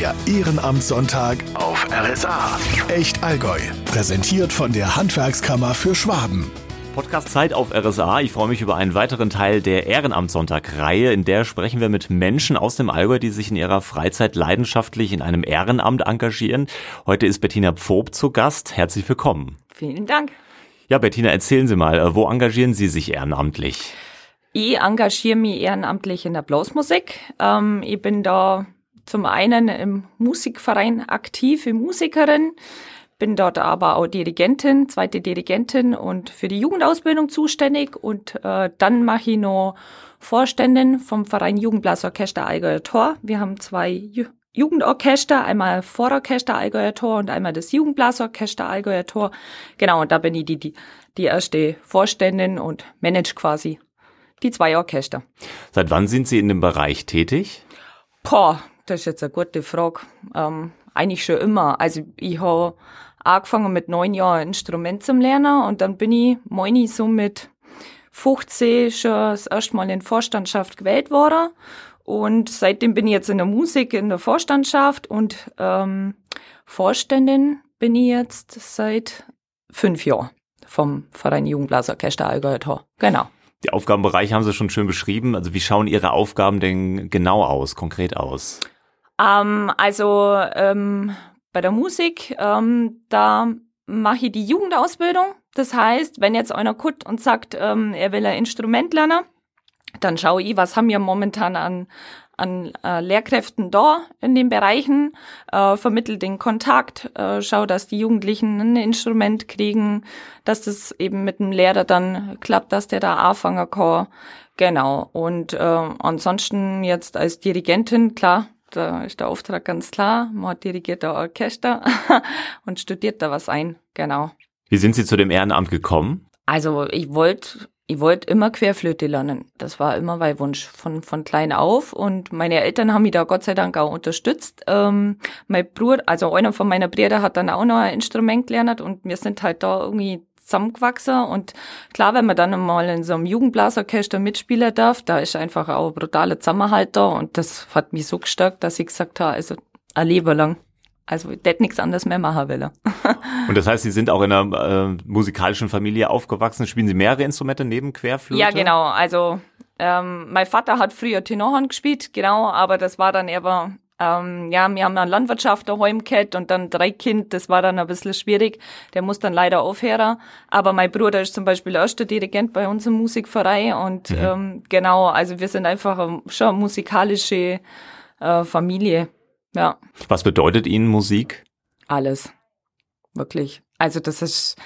Der Ehrenamtssonntag auf RSA. Echt Allgäu. Präsentiert von der Handwerkskammer für Schwaben. Podcast Zeit auf RSA. Ich freue mich über einen weiteren Teil der Ehrenamtssonntag-Reihe. In der sprechen wir mit Menschen aus dem Allgäu, die sich in ihrer Freizeit leidenschaftlich in einem Ehrenamt engagieren. Heute ist Bettina Pfob zu Gast. Herzlich willkommen. Vielen Dank. Ja, Bettina, erzählen Sie mal, wo engagieren Sie sich ehrenamtlich? Ich engagiere mich ehrenamtlich in der Blasmusik. Ähm, ich bin da zum einen im Musikverein aktiv, Musikerin, bin dort aber auch Dirigentin, zweite Dirigentin und für die Jugendausbildung zuständig und äh, dann mache ich noch Vorständin vom Verein Jugendblasorchester Allgäuer Tor. Wir haben zwei Ju Jugendorchester, einmal Vororchester Allgäuer Tor und einmal das Jugendblasorchester Allgäuer Tor. Genau, und da bin ich die, die, die erste Vorständin und manage quasi die zwei Orchester. Seit wann sind Sie in dem Bereich tätig? Boah, das ist jetzt eine gute Frage. Ähm, eigentlich schon immer. Also ich habe angefangen mit neun Jahren Instrument zum Lernen und dann bin ich, meine so mit 15 schon das erste Mal in Vorstandschaft gewählt worden. Und seitdem bin ich jetzt in der Musik, in der Vorstandschaft und ähm, Vorständin bin ich jetzt seit fünf Jahren vom Verein Jugendblasorchester Allgäuer Tor. Genau. Die Aufgabenbereiche haben Sie schon schön beschrieben. Also wie schauen Ihre Aufgaben denn genau aus, konkret aus? Ähm, also ähm, bei der Musik, ähm, da mache ich die Jugendausbildung. Das heißt, wenn jetzt einer kommt und sagt, ähm, er will ein Instrument lernen, dann schaue ich, was haben wir momentan an, an äh, Lehrkräften da in den Bereichen, äh, vermittelt den Kontakt, äh, schau, dass die Jugendlichen ein Instrument kriegen, dass das eben mit dem Lehrer dann klappt, dass der da anfangen kann. Genau. Und äh, ansonsten jetzt als Dirigentin, klar, da ist der Auftrag ganz klar. Man dirigiert da Orchester und studiert da was ein. Genau. Wie sind Sie zu dem Ehrenamt gekommen? Also ich wollte ich wollte immer Querflöte lernen. Das war immer mein Wunsch von, von klein auf. Und meine Eltern haben mich da Gott sei Dank auch unterstützt. Ähm, mein Bruder, also einer von meiner Brüder hat dann auch noch ein Instrument gelernt und wir sind halt da irgendwie zusammengewachsen. Und klar, wenn man dann mal in so einem Jugendblasorchester mitspielen darf, da ist einfach auch ein brutaler Zusammenhalt da. Und das hat mich so gestärkt, dass ich gesagt habe, also ein Leben lang. Also ich hätte nichts anderes mehr machen will. Und das heißt, Sie sind auch in einer äh, musikalischen Familie aufgewachsen. Spielen Sie mehrere Instrumente neben Querflöte? Ja, genau. Also ähm, mein Vater hat früher Tenorhorn gespielt, genau, aber das war dann eher, ähm, ja, wir haben eine Landwirtschaft daheim gehabt und dann drei Kind, das war dann ein bisschen schwierig. Der muss dann leider aufhören. Aber mein Bruder ist zum Beispiel der erste Dirigent bei uns im Musikverein und mhm. ähm, genau, also wir sind einfach schon eine musikalische äh, Familie. Ja. Was bedeutet Ihnen Musik? Alles. Wirklich. Also das ist,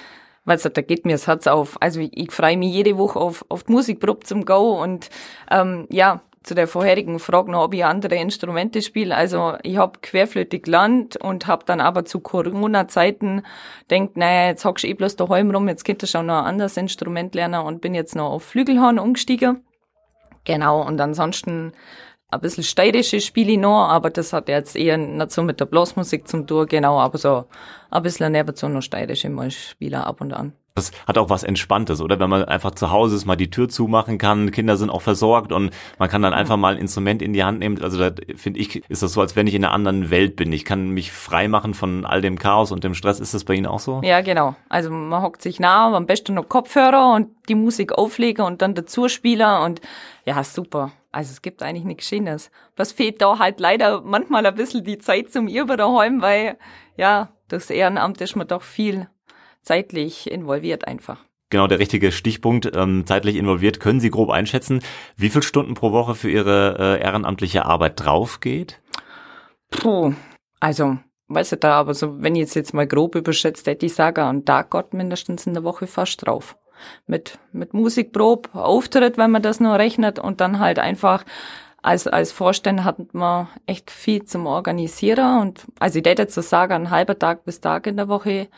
weißt du, da geht mir das Herz auf. Also ich, ich freue mich jede Woche auf, auf die Musikprobe zum Go und ähm, ja, zu der vorherigen Frage noch, ob ich andere Instrumente spiele. Also ich habe Querflöte gelernt und habe dann aber zu Corona-Zeiten denkt, naja, jetzt hockst du eh bloß daheim rum, jetzt könntest du auch noch ein anderes Instrument lernen und bin jetzt noch auf Flügelhorn umgestiegen. Genau, und ansonsten ein bisschen steirische spiele ich noch, aber das hat jetzt eher nicht so mit der Blasmusik zum tun, genau, aber so ein bisschen nebenzu noch steirische mal spielen ab und an. Das hat auch was Entspanntes, oder? Wenn man einfach zu Hause ist, mal die Tür zumachen kann, Kinder sind auch versorgt und man kann dann einfach mal ein Instrument in die Hand nehmen. Also da finde ich, ist das so, als wenn ich in einer anderen Welt bin. Ich kann mich frei machen von all dem Chaos und dem Stress. Ist das bei Ihnen auch so? Ja, genau. Also man hockt sich nah, am besten noch Kopfhörer und die Musik auflegen und dann dazu spielen und ja, super. Also es gibt eigentlich nichts Schönes. Was fehlt da halt leider manchmal ein bisschen die Zeit zum Irber daheim, weil ja, das Ehrenamt ist man doch viel zeitlich involviert einfach. Genau, der richtige Stichpunkt, ähm, zeitlich involviert. Können Sie grob einschätzen, wie viele Stunden pro Woche für Ihre äh, ehrenamtliche Arbeit drauf geht? Puh, also, weiß ich da, aber so, wenn ich jetzt, jetzt mal grob überschätzt, hätte ich sagen, an Tag Gott mindestens in der Woche fast drauf mit, mit Musikprobe, Auftritt, wenn man das nur rechnet und dann halt einfach als, als Vorstand hat man echt viel zum Organisieren und also ich hätte jetzt so sagen, ein halber Tag bis Tag in der Woche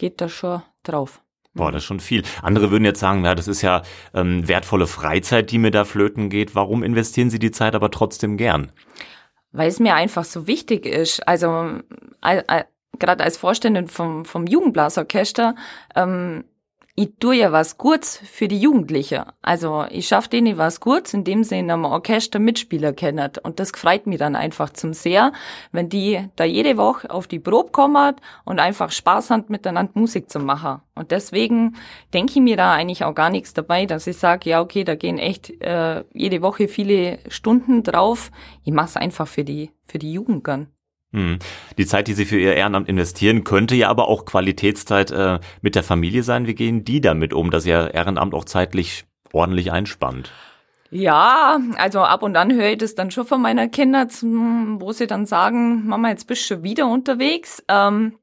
geht da schon drauf. Boah, das ist schon viel. Andere würden jetzt sagen, ja, das ist ja ähm, wertvolle Freizeit, die mir da flöten geht. Warum investieren Sie die Zeit aber trotzdem gern? Weil es mir einfach so wichtig ist. Also äh, äh, gerade als Vorständin vom, vom Jugendblasorchester ähm, ich tue ja was Gutes für die Jugendlichen. Also ich schaffe denen was Gutes, indem sie in einem Orchester Mitspieler kennen. Und das freut mich dann einfach zum sehr, wenn die da jede Woche auf die Probe kommen und einfach Spaß haben, miteinander Musik zu machen. Und deswegen denke ich mir da eigentlich auch gar nichts dabei, dass ich sage, ja okay, da gehen echt äh, jede Woche viele Stunden drauf. Ich mache es einfach für die, für die Jugend gern. Hm. Die Zeit, die Sie für Ihr Ehrenamt investieren, könnte ja aber auch Qualitätszeit äh, mit der Familie sein. Wie gehen die damit um, dass Ihr Ehrenamt auch zeitlich ordentlich einspannt? Ja, also ab und an höre ich das dann schon von meiner Kinder, wo sie dann sagen, Mama, jetzt bist du schon wieder unterwegs. Ähm,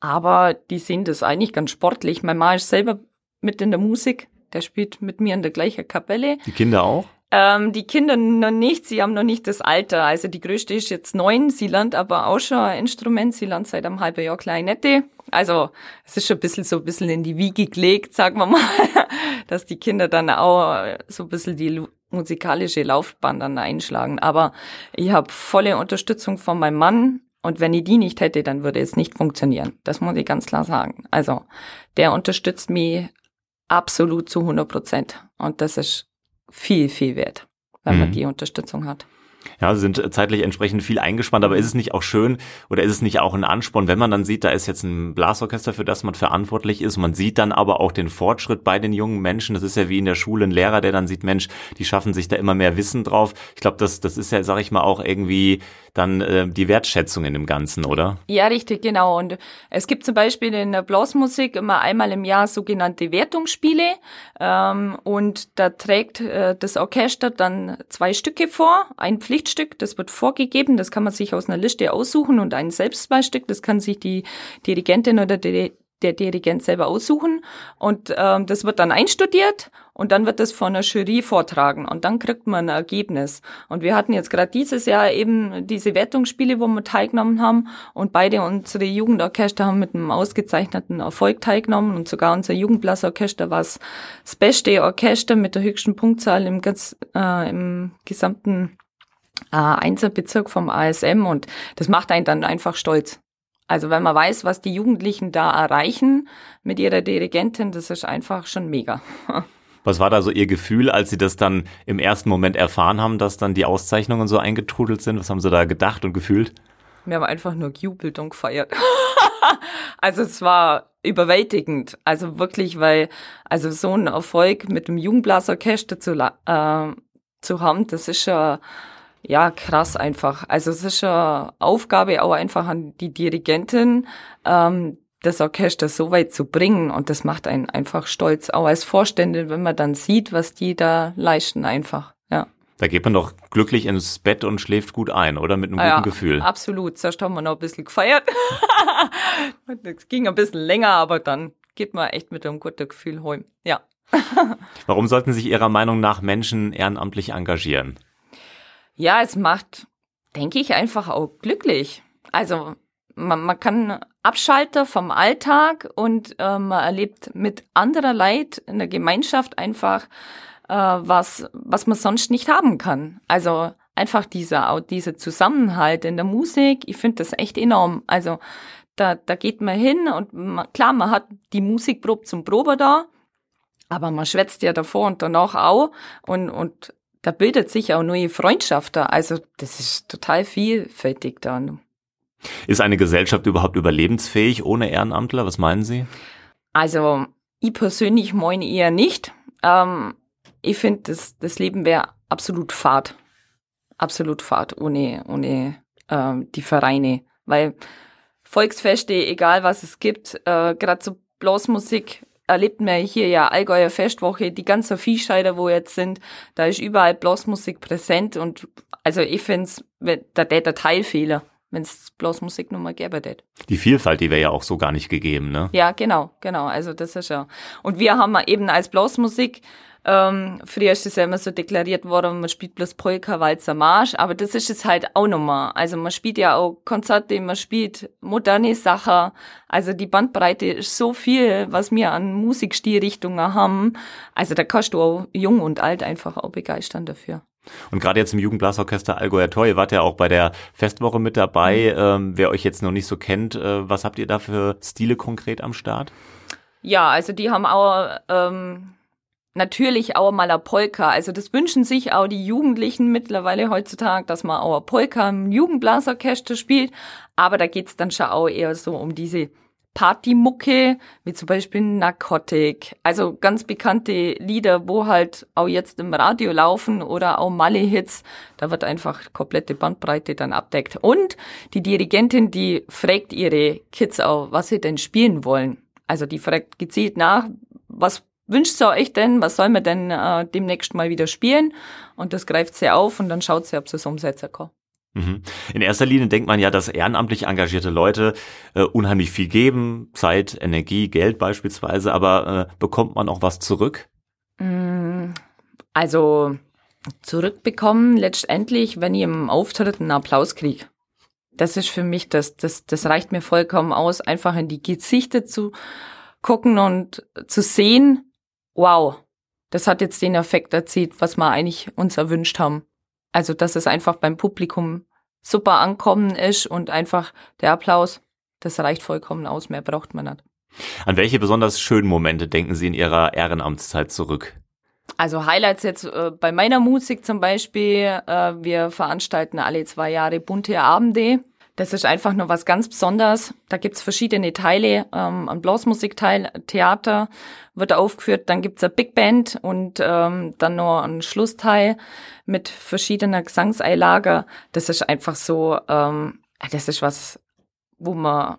aber die sehen das eigentlich ganz sportlich. Mein Mann ist selber mit in der Musik, der spielt mit mir in der gleichen Kapelle. Die Kinder auch? Ähm, die Kinder noch nicht, sie haben noch nicht das Alter. Also die größte ist jetzt neun, sie lernt aber auch schon ein Instrument, sie lernt seit einem halben Jahr Klarinette. Also es ist schon ein bisschen so ein bisschen in die Wiege gelegt, sagen wir mal, dass die Kinder dann auch so ein bisschen die musikalische Laufbahn dann einschlagen. Aber ich habe volle Unterstützung von meinem Mann. Und wenn ich die nicht hätte, dann würde es nicht funktionieren. Das muss ich ganz klar sagen. Also der unterstützt mich absolut zu 100 Prozent. Und das ist viel, viel wert, wenn mhm. man die Unterstützung hat. Ja, sie sind zeitlich entsprechend viel eingespannt, aber ist es nicht auch schön oder ist es nicht auch ein Ansporn, wenn man dann sieht, da ist jetzt ein Blasorchester, für das man verantwortlich ist, man sieht dann aber auch den Fortschritt bei den jungen Menschen, das ist ja wie in der Schule ein Lehrer, der dann sieht, Mensch, die schaffen sich da immer mehr Wissen drauf. Ich glaube, das, das ist ja, sag ich mal, auch irgendwie dann äh, die Wertschätzung in dem Ganzen, oder? Ja, richtig, genau. Und es gibt zum Beispiel in der Blasmusik immer einmal im Jahr sogenannte Wertungsspiele. Ähm, und da trägt äh, das Orchester dann zwei Stücke vor. Ein Pflichtstück, das wird vorgegeben, das kann man sich aus einer Liste aussuchen und ein Selbstbeistück, das kann sich die Dirigentin oder der der Dirigent selber aussuchen und ähm, das wird dann einstudiert und dann wird das von der Jury vortragen und dann kriegt man ein Ergebnis. Und wir hatten jetzt gerade dieses Jahr eben diese Wertungsspiele, wo wir teilgenommen haben und beide unsere Jugendorchester haben mit einem ausgezeichneten Erfolg teilgenommen und sogar unser Jugendblasorchester war das beste Orchester mit der höchsten Punktzahl im, ganz, äh, im gesamten äh, Einzelbezirk vom ASM und das macht einen dann einfach stolz. Also wenn man weiß, was die Jugendlichen da erreichen mit ihrer Dirigentin, das ist einfach schon mega. Was war da so Ihr Gefühl, als Sie das dann im ersten Moment erfahren haben, dass dann die Auszeichnungen so eingetrudelt sind? Was haben Sie da gedacht und gefühlt? Wir haben einfach nur gejubelt und gefeiert. also es war überwältigend. Also wirklich, weil also so ein Erfolg mit dem Jugendblasorchester zu, äh, zu haben, das ist ja ja, krass einfach. Also es ist eine Aufgabe auch einfach an die Dirigentin, ähm, das Orchester so weit zu bringen und das macht einen einfach stolz, auch als Vorstände, wenn man dann sieht, was die da leisten einfach, ja. Da geht man doch glücklich ins Bett und schläft gut ein, oder? Mit einem ja, guten Gefühl. Absolut. Zuerst haben wir noch ein bisschen gefeiert. Es ging ein bisschen länger, aber dann geht man echt mit einem guten Gefühl heim. Ja. Warum sollten sich Ihrer Meinung nach Menschen ehrenamtlich engagieren? Ja, es macht, denke ich, einfach auch glücklich. Also man, man kann abschalten vom Alltag und äh, man erlebt mit anderer Leid in der Gemeinschaft einfach äh, was, was man sonst nicht haben kann. Also einfach dieser, dieser Zusammenhalt in der Musik, ich finde das echt enorm. Also da, da geht man hin und man, klar, man hat die Musikprobe zum Probe da, aber man schwätzt ja davor und danach auch und, und da bildet sich auch neue Freundschaft da. Also das ist total vielfältig da. Ist eine Gesellschaft überhaupt überlebensfähig ohne Ehrenamtler? Was meinen Sie? Also ich persönlich meine eher nicht. Ähm, ich finde, das, das Leben wäre absolut fad. Absolut fad ohne, ohne ähm, die Vereine. Weil Volksfeste, egal was es gibt, äh, gerade so Blasmusik erlebt man hier ja Allgäuer Festwoche, die ganzen Viehscheider, wo jetzt sind, da ist überall Blasmusik präsent und also ich finde es, da der Teilfehler, wenn es Blasmusik nochmal gäbe tät. Die Vielfalt, die wäre ja auch so gar nicht gegeben, ne? Ja, genau, genau, also das ist ja. Und wir haben eben als Blasmusik ähm, früher ist es ja immer so deklariert worden, man spielt bloß Polka, Walzer, Marsch, aber das ist es halt auch nochmal. Also man spielt ja auch Konzerte, man spielt moderne Sachen. Also die Bandbreite ist so viel, was wir an Musikstilrichtungen haben. Also da kannst du auch jung und alt einfach auch begeistern dafür. Und gerade jetzt im Jugendblasorchester Allgäuer Tor, ihr wart ja auch bei der Festwoche mit dabei. Mhm. Ähm, wer euch jetzt noch nicht so kennt, äh, was habt ihr da für Stile konkret am Start? Ja, also die haben auch ähm, natürlich auch mal eine Polka. Also das wünschen sich auch die Jugendlichen mittlerweile heutzutage, dass man auch eine Polka im Jugendblasorchester spielt. Aber da geht's dann schon auch eher so um diese Partymucke, wie zum Beispiel Narcotic. Also ganz bekannte Lieder, wo halt auch jetzt im Radio laufen oder auch Malle-Hits. Da wird einfach komplette Bandbreite dann abdeckt. Und die Dirigentin, die fragt ihre Kids auch, was sie denn spielen wollen. Also die fragt gezielt nach, was wünscht ihr euch denn, was soll man denn äh, demnächst mal wieder spielen? Und das greift sie auf und dann schaut sie, ob sie es umsetzen kann. Mhm. In erster Linie denkt man ja, dass ehrenamtlich engagierte Leute äh, unheimlich viel geben, Zeit, Energie, Geld beispielsweise, aber äh, bekommt man auch was zurück? Mm, also zurückbekommen letztendlich, wenn ich im Auftritt einen Applaus kriege. Das ist für mich, das, das, das reicht mir vollkommen aus, einfach in die Gesichter zu gucken und zu sehen, wow, das hat jetzt den Effekt erzielt, was wir eigentlich uns erwünscht haben. Also, dass es einfach beim Publikum super ankommen ist und einfach der Applaus, das reicht vollkommen aus, mehr braucht man nicht. An welche besonders schönen Momente denken Sie in Ihrer Ehrenamtszeit zurück? Also Highlights jetzt äh, bei meiner Musik zum Beispiel, äh, wir veranstalten alle zwei Jahre bunte Abende das ist einfach nur was ganz Besonderes. Da gibt's verschiedene Teile. Ähm, ein Blasmusikteil, Theater wird aufgeführt, dann gibt's eine Big Band und ähm, dann noch ein Schlussteil mit verschiedener Gesangseinlager. Das ist einfach so, ähm, das ist was, wo man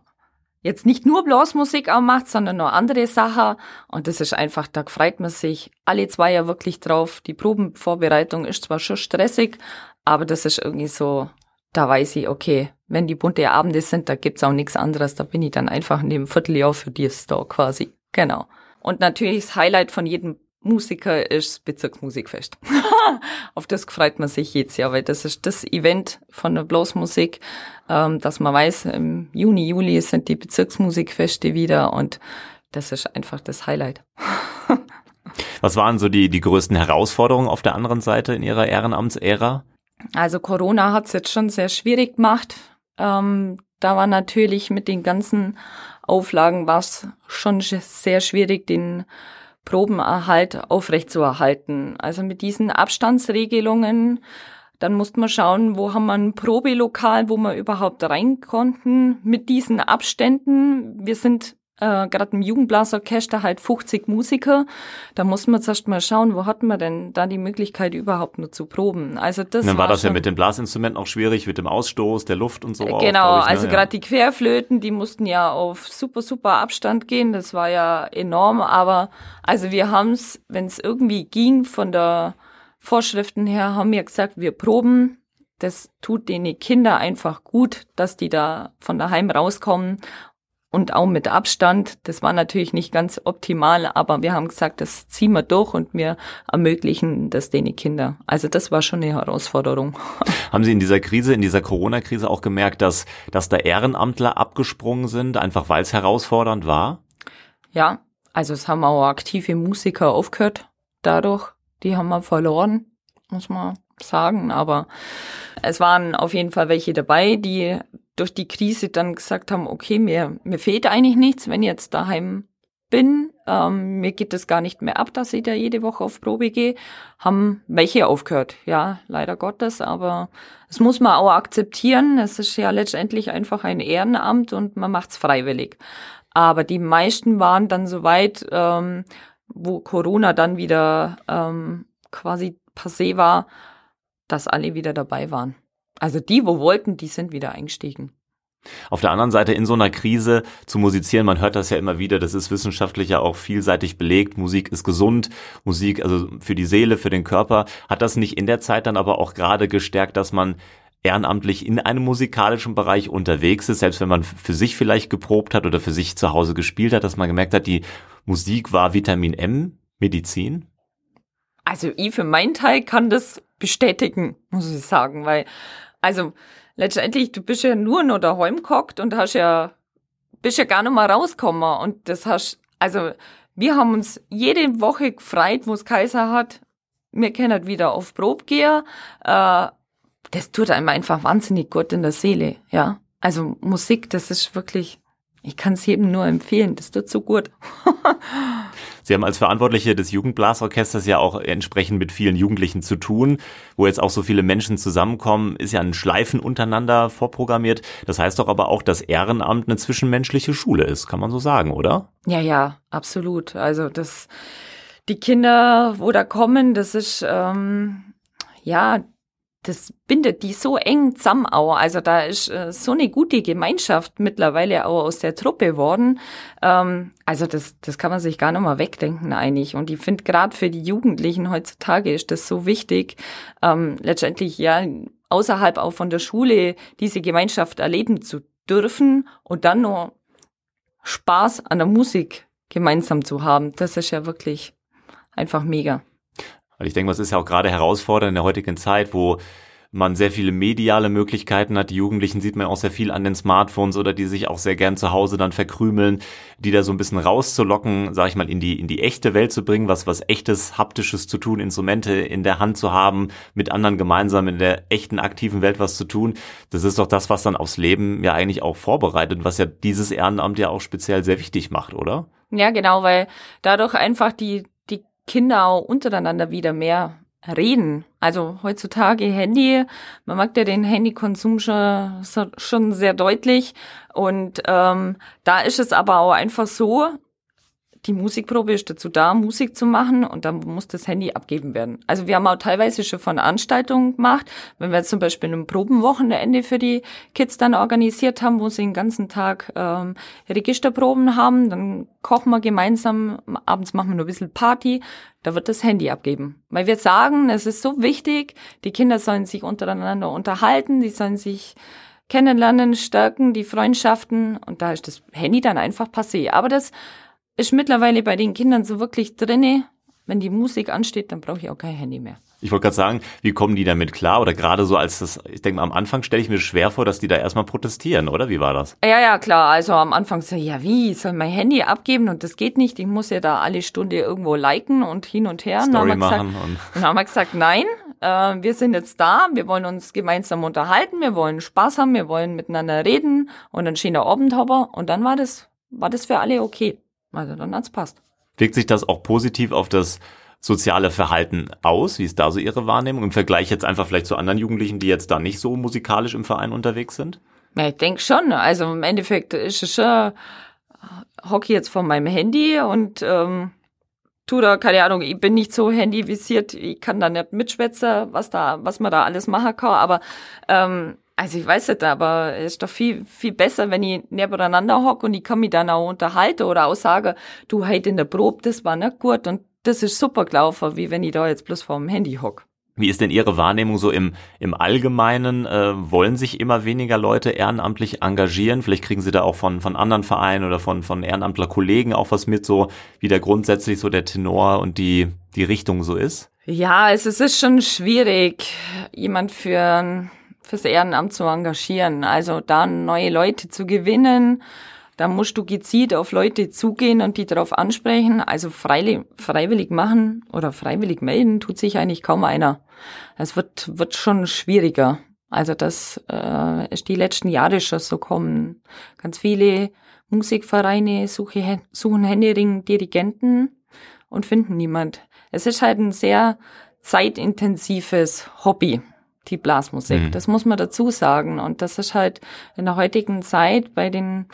jetzt nicht nur Blasmusik auch macht, sondern noch andere Sachen. Und das ist einfach, da freut man sich alle zwei ja wirklich drauf. Die Probenvorbereitung ist zwar schon stressig, aber das ist irgendwie so, da weiß ich, okay, wenn die bunte Abende sind, da gibt's auch nichts anderes. Da bin ich dann einfach in dem Vierteljahr für die Store quasi. Genau. Und natürlich das Highlight von jedem Musiker ist Bezirksmusikfest. Auf das freut man sich jetzt ja, weil das ist das Event von der Blasmusik, ähm, dass man weiß, im Juni, Juli sind die Bezirksmusikfeste wieder und das ist einfach das Highlight. Was waren so die, die größten Herausforderungen auf der anderen Seite in Ihrer Ehrenamtsära? Also Corona hat es jetzt schon sehr schwierig gemacht. Ähm, da war natürlich mit den ganzen Auflagen war es schon sehr schwierig, den Probenerhalt aufrechtzuerhalten. Also mit diesen Abstandsregelungen, dann musste man schauen, wo haben wir ein Probelokal, wo wir überhaupt rein konnten mit diesen Abständen. Wir sind äh, gerade im Jugendblasorchester halt 50 Musiker. Da muss man zuerst mal schauen, wo hat man denn da die Möglichkeit überhaupt nur zu proben. Also das dann war, war das ja mit den Blasinstrumenten auch schwierig, mit dem Ausstoß der Luft und so. Äh, genau, auch, ich, ne? also ja. gerade die Querflöten, die mussten ja auf super, super Abstand gehen. Das war ja enorm, aber also wir haben es, wenn es irgendwie ging von der Vorschriften her, haben wir gesagt, wir proben das tut den Kinder einfach gut, dass die da von daheim rauskommen und auch mit Abstand. Das war natürlich nicht ganz optimal, aber wir haben gesagt, das ziehen wir durch und wir ermöglichen das den Kinder. Also das war schon eine Herausforderung. Haben Sie in dieser Krise, in dieser Corona-Krise auch gemerkt, dass, dass da Ehrenamtler abgesprungen sind, einfach weil es herausfordernd war? Ja, also es haben auch aktive Musiker aufgehört dadurch. Die haben wir verloren, muss man sagen, aber es waren auf jeden Fall welche dabei, die durch die Krise dann gesagt haben, okay, mir, mir fehlt eigentlich nichts, wenn ich jetzt daheim bin. Ähm, mir geht es gar nicht mehr ab, dass ich da jede Woche auf Probe gehe. Haben welche aufgehört, ja, leider Gottes, aber es muss man auch akzeptieren. Es ist ja letztendlich einfach ein Ehrenamt und man macht's freiwillig. Aber die meisten waren dann soweit, ähm, wo Corona dann wieder ähm, quasi passé war, dass alle wieder dabei waren. Also die, wo wollten, die sind wieder eingestiegen. Auf der anderen Seite in so einer Krise zu musizieren, man hört das ja immer wieder, das ist wissenschaftlich ja auch vielseitig belegt. Musik ist gesund, Musik also für die Seele, für den Körper. Hat das nicht in der Zeit dann aber auch gerade gestärkt, dass man ehrenamtlich in einem musikalischen Bereich unterwegs ist, selbst wenn man für sich vielleicht geprobt hat oder für sich zu Hause gespielt hat, dass man gemerkt hat, die Musik war Vitamin M, Medizin? Also ich für meinen Teil kann das bestätigen, muss ich sagen, weil also letztendlich, du bist ja nur noch daheim gehockt und hast ja, bist ja gar nicht mal rausgekommen. Und das hast, also wir haben uns jede Woche gefreut, wo es Kaiser hat. Wir können wieder auf Probe gehen. Äh, das tut einem einfach wahnsinnig gut in der Seele, ja. Also Musik, das ist wirklich, ich kann es jedem nur empfehlen, das tut so gut. Sie haben als Verantwortliche des Jugendblasorchesters ja auch entsprechend mit vielen Jugendlichen zu tun, wo jetzt auch so viele Menschen zusammenkommen, ist ja ein Schleifen untereinander vorprogrammiert. Das heißt doch aber auch, dass Ehrenamt eine zwischenmenschliche Schule ist, kann man so sagen, oder? Ja, ja, absolut. Also das, die Kinder, wo da kommen, das ist ähm, ja das bindet die so eng zusammen auch. Also da ist äh, so eine gute Gemeinschaft mittlerweile auch aus der Truppe worden. Ähm, also das, das kann man sich gar nicht mal wegdenken eigentlich. Und ich finde gerade für die Jugendlichen heutzutage ist das so wichtig, ähm, letztendlich ja außerhalb auch von der Schule diese Gemeinschaft erleben zu dürfen und dann nur Spaß an der Musik gemeinsam zu haben. Das ist ja wirklich einfach mega. Weil ich denke, was ist ja auch gerade herausfordernd in der heutigen Zeit, wo man sehr viele mediale Möglichkeiten hat. Die Jugendlichen sieht man auch sehr viel an den Smartphones oder die sich auch sehr gern zu Hause dann verkrümeln, die da so ein bisschen rauszulocken, sage ich mal, in die in die echte Welt zu bringen, was was echtes haptisches zu tun, Instrumente in der Hand zu haben, mit anderen gemeinsam in der echten aktiven Welt was zu tun. Das ist doch das, was dann aufs Leben ja eigentlich auch vorbereitet, was ja dieses Ehrenamt ja auch speziell sehr wichtig macht, oder? Ja, genau, weil dadurch einfach die Kinder auch untereinander wieder mehr reden. Also heutzutage Handy, man mag ja den Handykonsum schon, schon sehr deutlich. Und ähm, da ist es aber auch einfach so, die Musikprobe ist dazu da, Musik zu machen und dann muss das Handy abgeben werden. Also wir haben auch teilweise schon von Veranstaltungen gemacht, wenn wir zum Beispiel ein Probenwochenende für die Kids dann organisiert haben, wo sie den ganzen Tag ähm, Registerproben haben, dann kochen wir gemeinsam, abends machen wir nur ein bisschen Party, da wird das Handy abgeben. Weil wir sagen, es ist so wichtig, die Kinder sollen sich untereinander unterhalten, die sollen sich kennenlernen, stärken, die Freundschaften und da ist das Handy dann einfach passé. Aber das ist mittlerweile bei den Kindern so wirklich drinne. Wenn die Musik ansteht, dann brauche ich auch kein Handy mehr. Ich wollte gerade sagen, wie kommen die damit klar? Oder gerade so als das, ich denke mal, am Anfang stelle ich mir schwer vor, dass die da erstmal protestieren, oder? Wie war das? Ja, ja, klar. Also am Anfang so, ja, wie? Ich soll mein Handy abgeben und das geht nicht. Ich muss ja da alle Stunde irgendwo liken und hin und her. Story und machen. Gesagt, und dann haben wir gesagt, nein, äh, wir sind jetzt da, wir wollen uns gemeinsam unterhalten, wir wollen Spaß haben, wir wollen miteinander reden und einen schönen Abend haben. Und dann war das, war das für alle okay. Also dann hat's passt. Wirkt sich das auch positiv auf das soziale Verhalten aus? Wie ist da so Ihre Wahrnehmung im Vergleich jetzt einfach vielleicht zu anderen Jugendlichen, die jetzt da nicht so musikalisch im Verein unterwegs sind? Ja, ich denke schon. Also im Endeffekt ist es schon äh, Hockey jetzt von meinem Handy und ähm, tu da, keine Ahnung, ich bin nicht so handyvisiert, ich kann da nicht mitschwätzen, was da, was man da alles machen kann, aber ähm, also ich weiß nicht, aber es ist doch viel, viel besser, wenn ich nebeneinander hocke und ich kann mich dann auch unterhalten oder auch sagen, du, heute in der Probe, das war nicht gut und das ist super gelaufen, wie wenn ich da jetzt bloß vor dem Handy hocke. Wie ist denn Ihre Wahrnehmung so im, im Allgemeinen? Äh, wollen sich immer weniger Leute ehrenamtlich engagieren? Vielleicht kriegen Sie da auch von, von anderen Vereinen oder von, von Ehrenamtlerkollegen auch was mit, so wie da grundsätzlich so der Tenor und die, die Richtung so ist? Ja, es ist schon schwierig, jemand für fürs Ehrenamt zu engagieren. Also da neue Leute zu gewinnen, da musst du gezielt auf Leute zugehen und die darauf ansprechen. Also freiwillig machen oder freiwillig melden tut sich eigentlich kaum einer. Es wird, wird schon schwieriger. Also das äh, ist die letzten Jahre schon so kommen. Ganz viele Musikvereine suche, suchen Händering Dirigenten und finden niemand. Es ist halt ein sehr zeitintensives Hobby die Blasmusik. Mhm. Das muss man dazu sagen. Und das ist halt in der heutigen Zeit bei den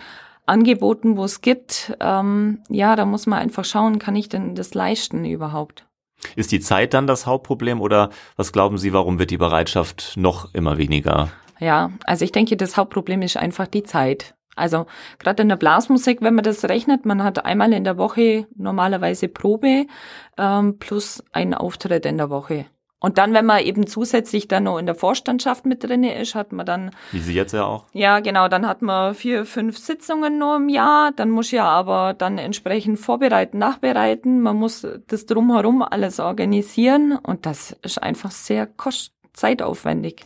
Angeboten, wo es gibt, ähm, ja, da muss man einfach schauen, kann ich denn das leisten überhaupt? Ist die Zeit dann das Hauptproblem oder was glauben Sie, warum wird die Bereitschaft noch immer weniger? Ja, also ich denke, das Hauptproblem ist einfach die Zeit. Also gerade in der Blasmusik, wenn man das rechnet, man hat einmal in der Woche normalerweise Probe ähm, plus einen Auftritt in der Woche. Und dann, wenn man eben zusätzlich dann noch in der Vorstandschaft mit drin ist, hat man dann. Wie Sie jetzt ja auch. Ja, genau, dann hat man vier, fünf Sitzungen nur im Jahr. Dann muss ja aber dann entsprechend vorbereiten, nachbereiten. Man muss das drumherum alles organisieren. Und das ist einfach sehr kost zeitaufwendig.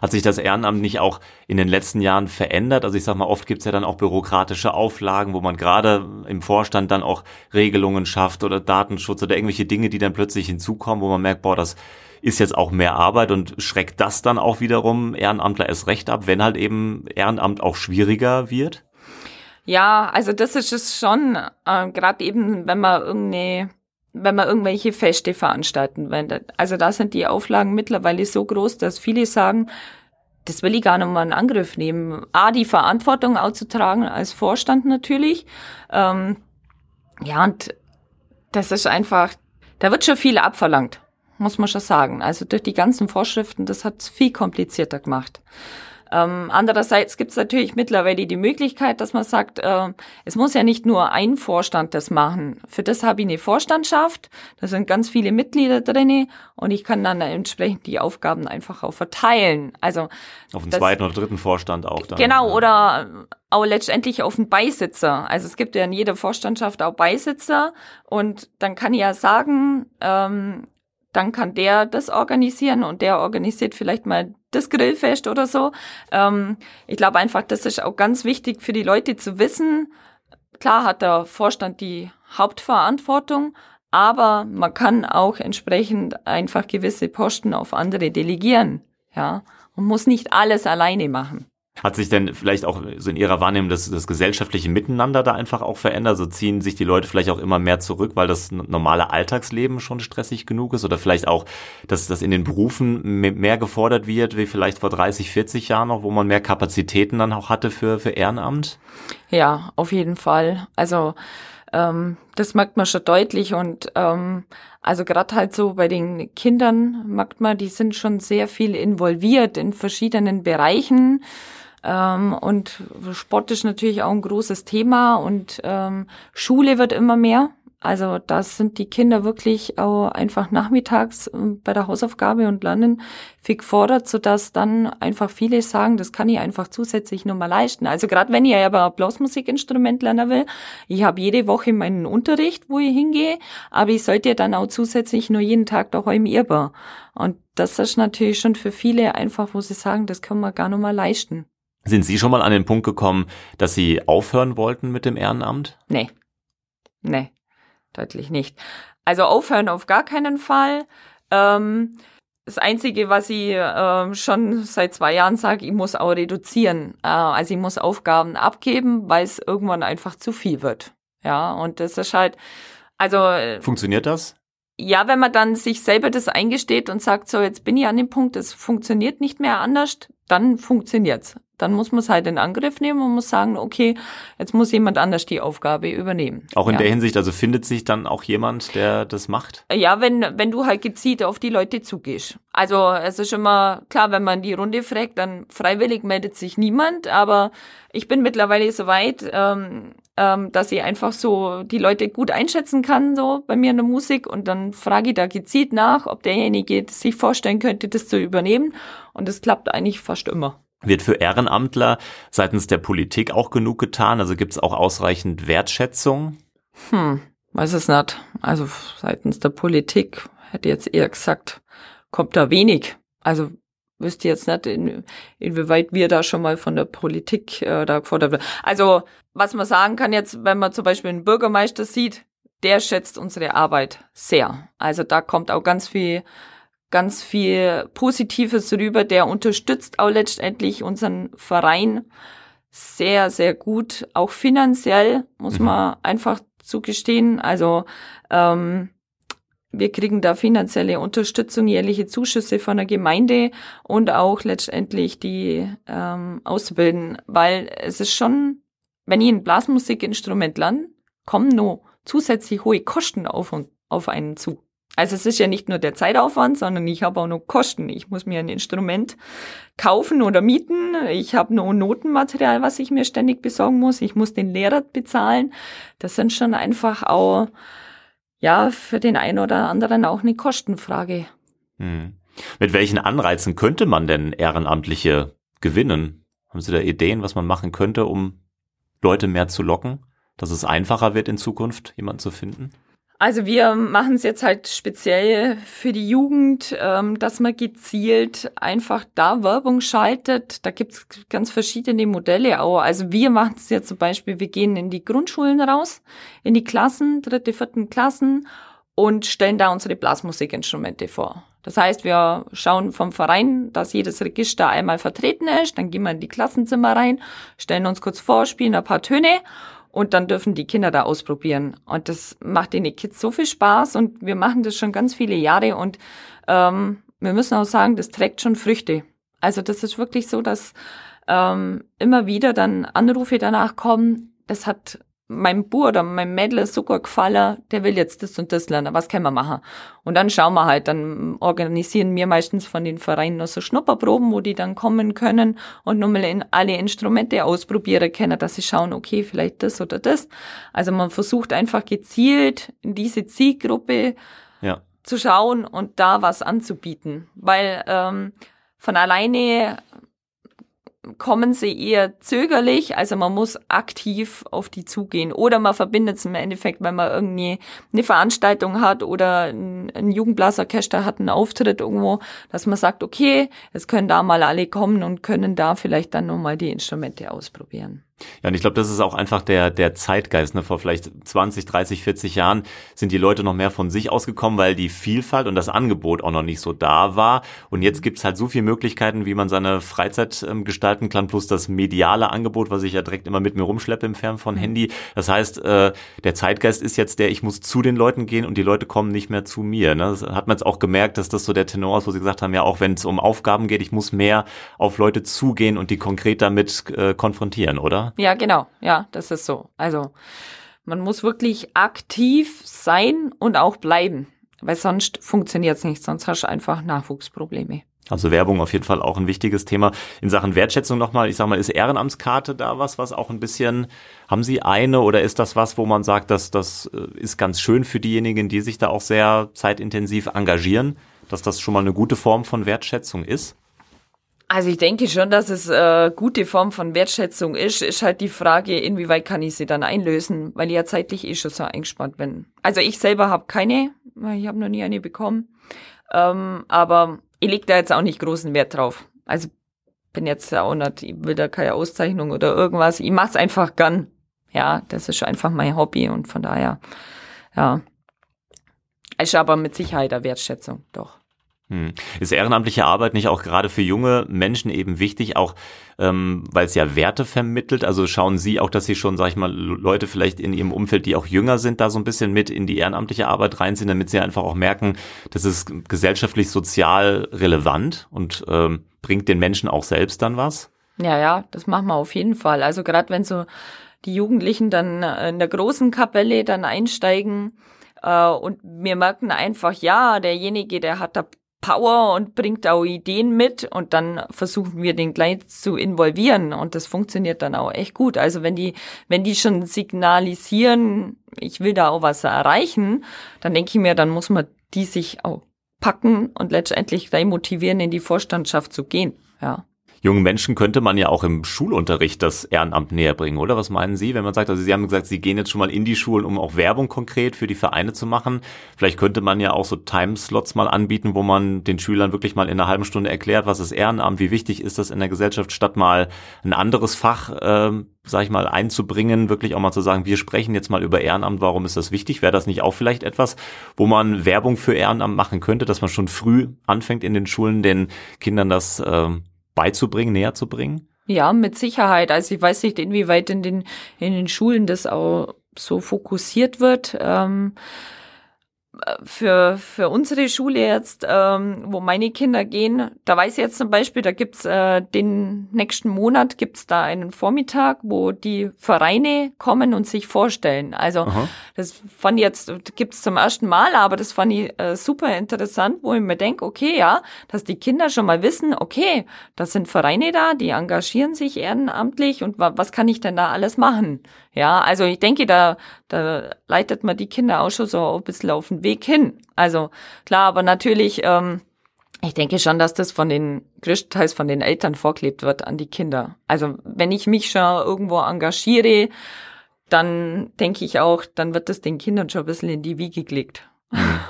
Hat sich das Ehrenamt nicht auch in den letzten Jahren verändert? Also ich sag mal, oft gibt's ja dann auch bürokratische Auflagen, wo man gerade im Vorstand dann auch Regelungen schafft oder Datenschutz oder irgendwelche Dinge, die dann plötzlich hinzukommen, wo man merkt, boah, das ist jetzt auch mehr Arbeit und schreckt das dann auch wiederum Ehrenamtler erst recht ab, wenn halt eben Ehrenamt auch schwieriger wird? Ja, also das ist es schon, äh, gerade eben, wenn man irgendeine wenn man irgendwelche Feste veranstalten wendet. Also da sind die Auflagen mittlerweile so groß, dass viele sagen, das will ich gar nicht mal in Angriff nehmen. A, die Verantwortung auch zu tragen als Vorstand natürlich. Ähm, ja, und das ist einfach, da wird schon viel abverlangt, muss man schon sagen. Also durch die ganzen Vorschriften, das hat es viel komplizierter gemacht. Ähm, andererseits gibt es natürlich mittlerweile die Möglichkeit, dass man sagt, äh, es muss ja nicht nur ein Vorstand das machen. Für das habe ich eine Vorstandschaft, da sind ganz viele Mitglieder drinne und ich kann dann entsprechend die Aufgaben einfach auch verteilen. Also auf den das, zweiten oder dritten Vorstand auch dann. Genau, oder auch letztendlich auf den Beisitzer. Also es gibt ja in jeder Vorstandschaft auch Beisitzer und dann kann ich ja sagen, ähm, dann kann der das organisieren und der organisiert vielleicht mal das Grillfest oder so. Ähm, ich glaube einfach, das ist auch ganz wichtig für die Leute zu wissen. Klar hat der Vorstand die Hauptverantwortung, aber man kann auch entsprechend einfach gewisse Posten auf andere delegieren, ja, und muss nicht alles alleine machen. Hat sich denn vielleicht auch so in Ihrer Wahrnehmung das, das gesellschaftliche Miteinander da einfach auch verändert? So ziehen sich die Leute vielleicht auch immer mehr zurück, weil das normale Alltagsleben schon stressig genug ist? Oder vielleicht auch, dass das in den Berufen mehr gefordert wird, wie vielleicht vor 30, 40 Jahren noch, wo man mehr Kapazitäten dann auch hatte für, für Ehrenamt? Ja, auf jeden Fall. Also ähm, das merkt man schon deutlich und ähm, also gerade halt so bei den Kindern merkt man, die sind schon sehr viel involviert in verschiedenen Bereichen. Ähm, und Sport ist natürlich auch ein großes Thema und ähm, Schule wird immer mehr. Also das sind die Kinder wirklich auch einfach nachmittags ähm, bei der Hausaufgabe und Lernen viel gefordert, sodass dann einfach viele sagen, das kann ich einfach zusätzlich nur mal leisten. Also gerade wenn ich aber ein Blasmusikinstrument lernen will, ich habe jede Woche meinen Unterricht, wo ich hingehe, aber ich sollte dann auch zusätzlich nur jeden Tag daheim üben. Und das ist natürlich schon für viele einfach, wo sie sagen, das kann man gar nicht mal leisten. Sind Sie schon mal an den Punkt gekommen, dass Sie aufhören wollten mit dem Ehrenamt? Nee. Nee, deutlich nicht. Also aufhören auf gar keinen Fall. Ähm, das Einzige, was ich äh, schon seit zwei Jahren sage, ich muss auch reduzieren. Äh, also ich muss Aufgaben abgeben, weil es irgendwann einfach zu viel wird. Ja, und das ist halt, also. Äh, Funktioniert das? Ja, wenn man dann sich selber das eingesteht und sagt, so jetzt bin ich an dem Punkt, es funktioniert nicht mehr anders, dann funktioniert's. Dann muss man es halt in Angriff nehmen und muss sagen, okay, jetzt muss jemand anders die Aufgabe übernehmen. Auch in ja. der Hinsicht, also findet sich dann auch jemand, der das macht? Ja, wenn, wenn du halt gezielt auf die Leute zugehst. Also es ist immer klar, wenn man die Runde fragt, dann freiwillig meldet sich niemand, aber ich bin mittlerweile so weit, ähm, ähm, dass ich einfach so die Leute gut einschätzen kann, so bei mir in der Musik. Und dann frage ich da gezielt nach, ob derjenige sich vorstellen könnte, das zu übernehmen. Und das klappt eigentlich fast immer. Wird für Ehrenamtler seitens der Politik auch genug getan? Also gibt es auch ausreichend Wertschätzung? Hm, weiß es nicht. Also seitens der Politik hätte jetzt eher gesagt, kommt da wenig. Also wüsste jetzt nicht, in, inwieweit wir da schon mal von der Politik äh, da gefordert werden. Also, was man sagen kann jetzt, wenn man zum Beispiel einen Bürgermeister sieht, der schätzt unsere Arbeit sehr. Also da kommt auch ganz viel, ganz viel Positives rüber. Der unterstützt auch letztendlich unseren Verein sehr, sehr gut, auch finanziell, muss mhm. man einfach zugestehen. Also ähm, wir kriegen da finanzielle Unterstützung, jährliche Zuschüsse von der Gemeinde und auch letztendlich die ähm, ausbilden, weil es ist schon, wenn ich ein Blasmusikinstrument lerne, kommen noch zusätzlich hohe Kosten auf, und, auf einen zu. Also es ist ja nicht nur der Zeitaufwand, sondern ich habe auch noch Kosten. Ich muss mir ein Instrument kaufen oder mieten. Ich habe noch Notenmaterial, was ich mir ständig besorgen muss. Ich muss den Lehrer bezahlen. Das sind schon einfach auch ja für den einen oder anderen auch eine Kostenfrage. Hm. Mit welchen Anreizen könnte man denn Ehrenamtliche gewinnen? Haben Sie da Ideen, was man machen könnte, um Leute mehr zu locken, dass es einfacher wird in Zukunft, jemanden zu finden? Also wir machen es jetzt halt speziell für die Jugend, ähm, dass man gezielt einfach da Werbung schaltet. Da gibt's ganz verschiedene Modelle auch. Also wir machen es jetzt zum Beispiel, wir gehen in die Grundschulen raus, in die Klassen, dritte, vierten Klassen und stellen da unsere Blasmusikinstrumente vor. Das heißt, wir schauen vom Verein, dass jedes Register einmal vertreten ist. Dann gehen wir in die Klassenzimmer rein, stellen uns kurz vor, spielen ein paar Töne und dann dürfen die Kinder da ausprobieren. Und das macht den Kids so viel Spaß und wir machen das schon ganz viele Jahre und ähm, wir müssen auch sagen, das trägt schon Früchte. Also das ist wirklich so, dass ähm, immer wieder dann Anrufe danach kommen, das hat mein Bruder, mein Mädel ist so gut gefallen, der will jetzt das und das lernen, was können wir machen? Und dann schauen wir halt, dann organisieren wir meistens von den Vereinen noch so Schnupperproben, wo die dann kommen können und nochmal in alle Instrumente ausprobieren können, dass sie schauen, okay, vielleicht das oder das. Also man versucht einfach gezielt in diese Zielgruppe ja. zu schauen und da was anzubieten, weil ähm, von alleine kommen sie eher zögerlich, also man muss aktiv auf die zugehen. Oder man verbindet es im Endeffekt, wenn man irgendwie eine Veranstaltung hat oder ein, ein Jugendblasorchester hat einen Auftritt irgendwo, dass man sagt, okay, es können da mal alle kommen und können da vielleicht dann nochmal die Instrumente ausprobieren. Ja, und ich glaube, das ist auch einfach der, der Zeitgeist. Ne? Vor vielleicht 20, 30, 40 Jahren sind die Leute noch mehr von sich ausgekommen, weil die Vielfalt und das Angebot auch noch nicht so da war. Und jetzt gibt's halt so viele Möglichkeiten, wie man seine Freizeit ähm, gestalten kann, plus das mediale Angebot, was ich ja direkt immer mit mir rumschleppe im Fern von mhm. Handy. Das heißt, äh, der Zeitgeist ist jetzt der, ich muss zu den Leuten gehen und die Leute kommen nicht mehr zu mir. Ne? Das hat man jetzt auch gemerkt, dass das so der Tenor ist, wo sie gesagt haben, ja, auch wenn es um Aufgaben geht, ich muss mehr auf Leute zugehen und die konkret damit äh, konfrontieren, oder? Ja, genau. Ja, das ist so. Also man muss wirklich aktiv sein und auch bleiben, weil sonst funktioniert es nicht, sonst hast du einfach Nachwuchsprobleme. Also Werbung auf jeden Fall auch ein wichtiges Thema. In Sachen Wertschätzung nochmal, ich sag mal, ist Ehrenamtskarte da was, was auch ein bisschen, haben Sie eine oder ist das was, wo man sagt, dass das äh, ist ganz schön für diejenigen, die sich da auch sehr zeitintensiv engagieren, dass das schon mal eine gute Form von Wertschätzung ist? Also ich denke schon, dass es äh, gute Form von Wertschätzung ist. Ist halt die Frage, inwieweit kann ich sie dann einlösen, weil ich ja zeitlich eh schon so eingespannt bin. Also ich selber habe keine, ich habe noch nie eine bekommen. Ähm, aber ich lege da jetzt auch nicht großen Wert drauf. Also bin jetzt auch nicht, ich will da keine Auszeichnung oder irgendwas. Ich mache es einfach gern. Ja, das ist einfach mein Hobby und von daher, ja. Ist aber mit Sicherheit eine Wertschätzung, doch. Hm. Ist ehrenamtliche Arbeit nicht auch gerade für junge Menschen eben wichtig, auch ähm, weil es ja Werte vermittelt? Also schauen Sie auch, dass Sie schon, sag ich mal, Leute vielleicht in Ihrem Umfeld, die auch jünger sind, da so ein bisschen mit in die ehrenamtliche Arbeit rein sind, damit sie einfach auch merken, das ist gesellschaftlich sozial relevant und ähm, bringt den Menschen auch selbst dann was? Ja, ja, das machen wir auf jeden Fall. Also gerade wenn so die Jugendlichen dann in der großen Kapelle dann einsteigen, äh, und wir merken einfach, ja, derjenige, der hat da Power und bringt auch Ideen mit und dann versuchen wir den gleich zu involvieren und das funktioniert dann auch echt gut. Also wenn die, wenn die schon signalisieren, ich will da auch was erreichen, dann denke ich mir, dann muss man die sich auch packen und letztendlich gleich motivieren, in die Vorstandschaft zu gehen. Ja jungen Menschen könnte man ja auch im Schulunterricht das Ehrenamt näher bringen, oder? Was meinen Sie, wenn man sagt, also Sie haben gesagt, Sie gehen jetzt schon mal in die Schulen, um auch Werbung konkret für die Vereine zu machen. Vielleicht könnte man ja auch so Timeslots mal anbieten, wo man den Schülern wirklich mal in einer halben Stunde erklärt, was ist Ehrenamt, wie wichtig ist das in der Gesellschaft, statt mal ein anderes Fach, äh, sag ich mal, einzubringen, wirklich auch mal zu sagen, wir sprechen jetzt mal über Ehrenamt, warum ist das wichtig? Wäre das nicht auch vielleicht etwas, wo man Werbung für Ehrenamt machen könnte, dass man schon früh anfängt in den Schulen den Kindern das äh, beizubringen, näher zu bringen? Ja, mit Sicherheit. Also ich weiß nicht, inwieweit in den, in den Schulen das auch so fokussiert wird. Ähm, für, für unsere Schule jetzt, ähm, wo meine Kinder gehen, da weiß ich jetzt zum Beispiel, da gibt's äh, den nächsten Monat gibt's da einen Vormittag, wo die Vereine kommen und sich vorstellen. Also Aha. das fand ich jetzt, gibt's zum ersten Mal, aber das fand ich äh, super interessant, wo ich mir denke, okay, ja, dass die Kinder schon mal wissen, okay, das sind Vereine da, die engagieren sich ehrenamtlich und wa was kann ich denn da alles machen? Ja, also ich denke, da, da leitet man die Kinder auch schon so ein bisschen auf den Weg hin. Also klar, aber natürlich, ähm, ich denke schon, dass das von den größtenteils von den Eltern vorklebt wird an die Kinder. Also wenn ich mich schon irgendwo engagiere, dann denke ich auch, dann wird das den Kindern schon ein bisschen in die Wiege gelegt.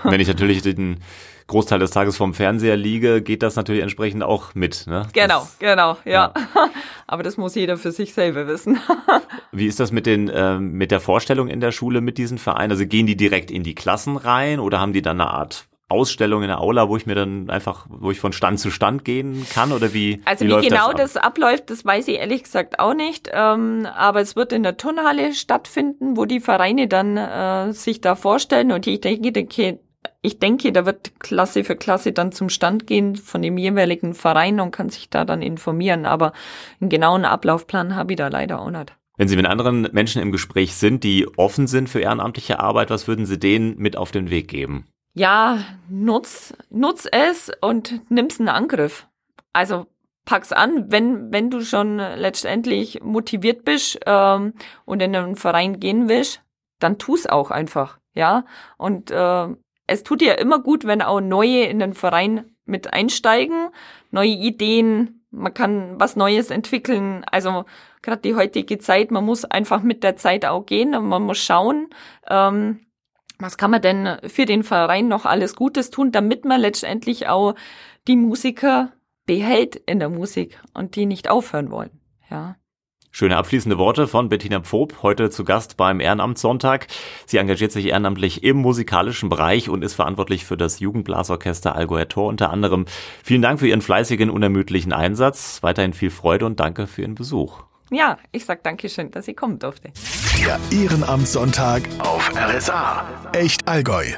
Wenn ich natürlich den Großteil des Tages vorm Fernseher liege, geht das natürlich entsprechend auch mit. Ne? Genau, das, genau, ja. ja. Aber das muss jeder für sich selber wissen. Wie ist das mit den äh, mit der Vorstellung in der Schule mit diesen Vereinen? Also gehen die direkt in die Klassen rein oder haben die dann eine Art Ausstellung in der Aula, wo ich mir dann einfach, wo ich von Stand zu Stand gehen kann oder wie? Also wie, wie genau das, das, abläuft, das weiß ich ehrlich gesagt auch nicht. Ähm, aber es wird in der Turnhalle stattfinden, wo die Vereine dann äh, sich da vorstellen und ich denke ich denke, da wird Klasse für Klasse dann zum Stand gehen von dem jeweiligen Verein und kann sich da dann informieren. Aber einen genauen Ablaufplan habe ich da leider auch nicht. Wenn Sie mit anderen Menschen im Gespräch sind, die offen sind für ehrenamtliche Arbeit, was würden Sie denen mit auf den Weg geben? Ja, nutz, nutz es und nimm's in Angriff. Also pack's an, wenn, wenn du schon letztendlich motiviert bist ähm, und in einen Verein gehen willst, dann tu's auch einfach, ja. Und äh, es tut ja immer gut, wenn auch neue in den Verein mit einsteigen, neue Ideen, man kann was Neues entwickeln. Also gerade die heutige Zeit, man muss einfach mit der Zeit auch gehen und man muss schauen, ähm, was kann man denn für den Verein noch alles Gutes tun, damit man letztendlich auch die Musiker behält in der Musik und die nicht aufhören wollen. Ja. Schöne abschließende Worte von Bettina Pfob, heute zu Gast beim Ehrenamtssonntag. Sie engagiert sich ehrenamtlich im musikalischen Bereich und ist verantwortlich für das Jugendblasorchester Allgäuer Tor unter anderem. Vielen Dank für Ihren fleißigen, unermüdlichen Einsatz. Weiterhin viel Freude und danke für Ihren Besuch. Ja, ich sag Dankeschön, dass ich kommen durfte. Der Ehrenamtssonntag auf RSA. Echt Allgäu.